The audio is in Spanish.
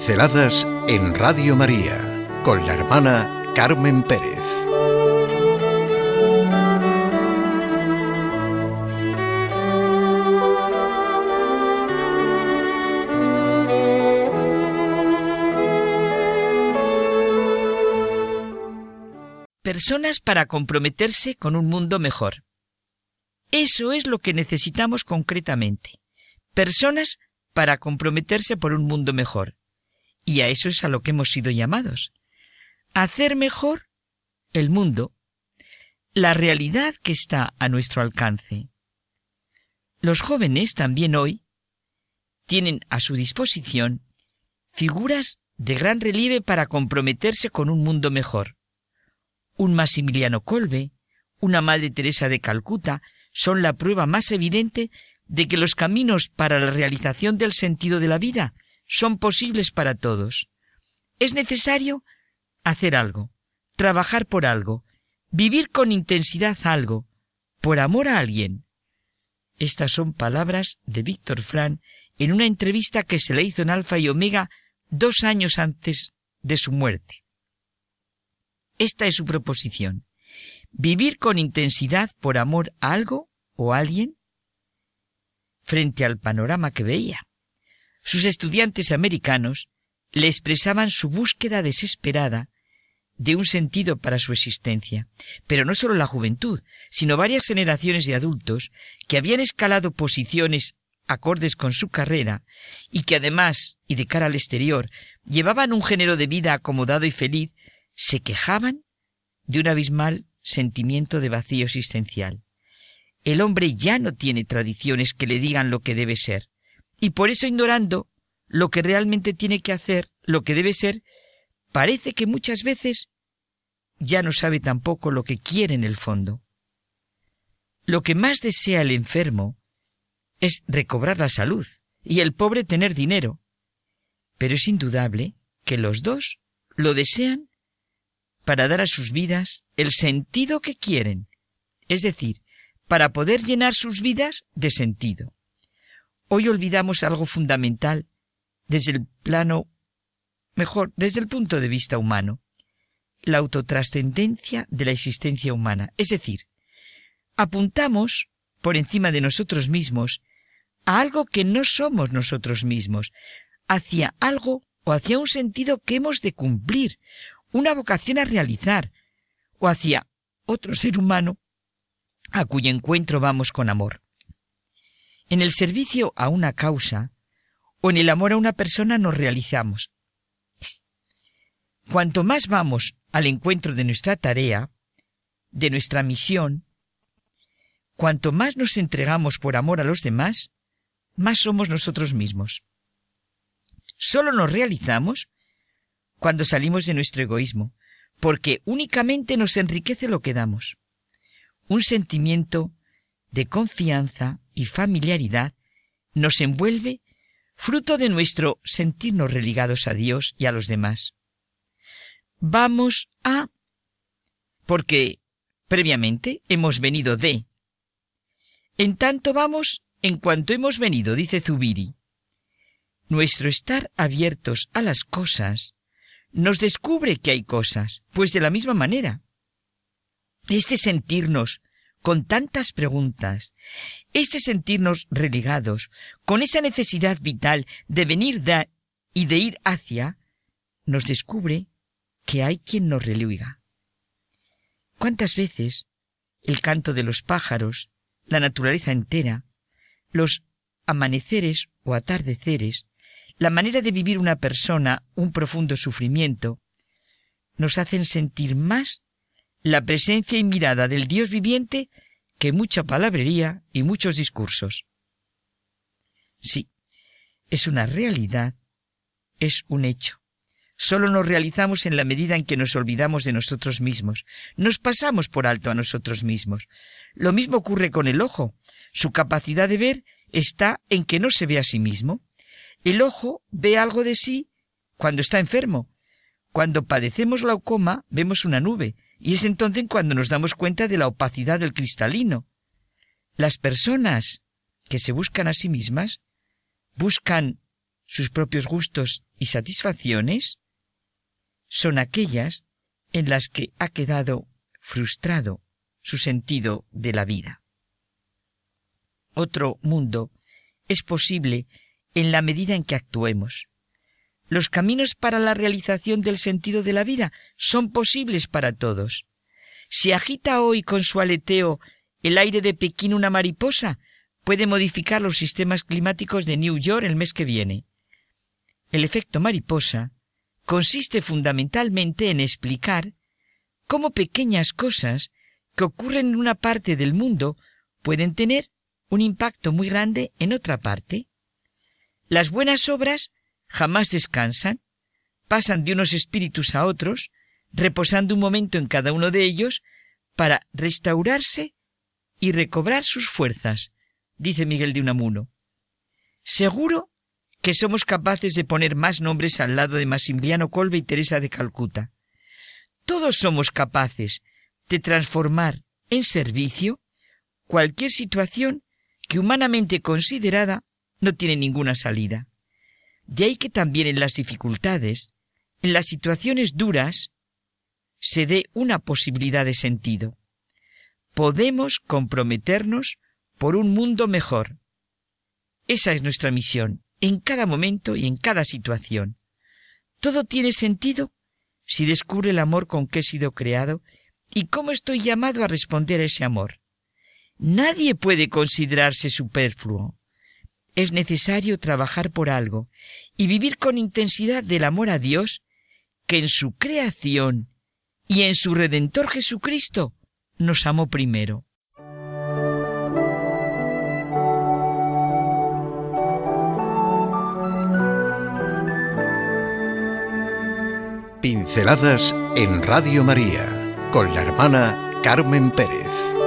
Pinceladas en Radio María con la hermana Carmen Pérez. Personas para comprometerse con un mundo mejor. Eso es lo que necesitamos concretamente. Personas para comprometerse por un mundo mejor. Y a eso es a lo que hemos sido llamados. Hacer mejor el mundo, la realidad que está a nuestro alcance. Los jóvenes también hoy tienen a su disposición figuras de gran relieve para comprometerse con un mundo mejor. Un Maximiliano Kolbe, una Madre Teresa de Calcuta, son la prueba más evidente de que los caminos para la realización del sentido de la vida son posibles para todos. Es necesario hacer algo, trabajar por algo, vivir con intensidad algo, por amor a alguien. Estas son palabras de Víctor Fran en una entrevista que se le hizo en Alfa y Omega dos años antes de su muerte. Esta es su proposición. Vivir con intensidad por amor a algo o a alguien frente al panorama que veía. Sus estudiantes americanos le expresaban su búsqueda desesperada de un sentido para su existencia. Pero no solo la juventud, sino varias generaciones de adultos que habían escalado posiciones acordes con su carrera y que además, y de cara al exterior, llevaban un género de vida acomodado y feliz, se quejaban de un abismal sentimiento de vacío existencial. El hombre ya no tiene tradiciones que le digan lo que debe ser, y por eso ignorando lo que realmente tiene que hacer, lo que debe ser, parece que muchas veces ya no sabe tampoco lo que quiere en el fondo. Lo que más desea el enfermo es recobrar la salud y el pobre tener dinero. Pero es indudable que los dos lo desean para dar a sus vidas el sentido que quieren, es decir, para poder llenar sus vidas de sentido. Hoy olvidamos algo fundamental desde el plano, mejor, desde el punto de vista humano, la autotrascendencia de la existencia humana. Es decir, apuntamos por encima de nosotros mismos a algo que no somos nosotros mismos, hacia algo o hacia un sentido que hemos de cumplir, una vocación a realizar, o hacia otro ser humano a cuyo encuentro vamos con amor. En el servicio a una causa o en el amor a una persona nos realizamos. Cuanto más vamos al encuentro de nuestra tarea, de nuestra misión, cuanto más nos entregamos por amor a los demás, más somos nosotros mismos. Solo nos realizamos cuando salimos de nuestro egoísmo, porque únicamente nos enriquece lo que damos un sentimiento de confianza y familiaridad nos envuelve fruto de nuestro sentirnos religados a Dios y a los demás. Vamos a... porque previamente hemos venido de. En tanto vamos en cuanto hemos venido, dice Zubiri. Nuestro estar abiertos a las cosas nos descubre que hay cosas, pues de la misma manera. Este sentirnos con tantas preguntas, este sentirnos religados, con esa necesidad vital de venir da y de ir hacia, nos descubre que hay quien nos religa. ¿Cuántas veces el canto de los pájaros, la naturaleza entera, los amaneceres o atardeceres, la manera de vivir una persona un profundo sufrimiento, nos hacen sentir más la presencia y mirada del Dios viviente que mucha palabrería y muchos discursos. Sí, es una realidad, es un hecho. Solo nos realizamos en la medida en que nos olvidamos de nosotros mismos, nos pasamos por alto a nosotros mismos. Lo mismo ocurre con el ojo. Su capacidad de ver está en que no se ve a sí mismo. El ojo ve algo de sí cuando está enfermo. Cuando padecemos glaucoma vemos una nube, y es entonces cuando nos damos cuenta de la opacidad del cristalino. Las personas que se buscan a sí mismas buscan sus propios gustos y satisfacciones, son aquellas en las que ha quedado frustrado su sentido de la vida. Otro mundo es posible en la medida en que actuemos. Los caminos para la realización del sentido de la vida son posibles para todos. Si agita hoy con su aleteo el aire de Pekín una mariposa, puede modificar los sistemas climáticos de New York el mes que viene. El efecto mariposa consiste fundamentalmente en explicar cómo pequeñas cosas que ocurren en una parte del mundo pueden tener un impacto muy grande en otra parte. Las buenas obras jamás descansan, pasan de unos espíritus a otros, reposando un momento en cada uno de ellos para restaurarse y recobrar sus fuerzas, dice Miguel de Unamuno. Seguro que somos capaces de poner más nombres al lado de Maximiliano Colbe y Teresa de Calcuta. Todos somos capaces de transformar en servicio cualquier situación que humanamente considerada no tiene ninguna salida. De ahí que también en las dificultades, en las situaciones duras, se dé una posibilidad de sentido. Podemos comprometernos por un mundo mejor. Esa es nuestra misión, en cada momento y en cada situación. Todo tiene sentido si descubre el amor con que he sido creado y cómo estoy llamado a responder a ese amor. Nadie puede considerarse superfluo es necesario trabajar por algo y vivir con intensidad del amor a Dios que en su creación y en su Redentor Jesucristo nos amó primero. Pinceladas en Radio María con la hermana Carmen Pérez.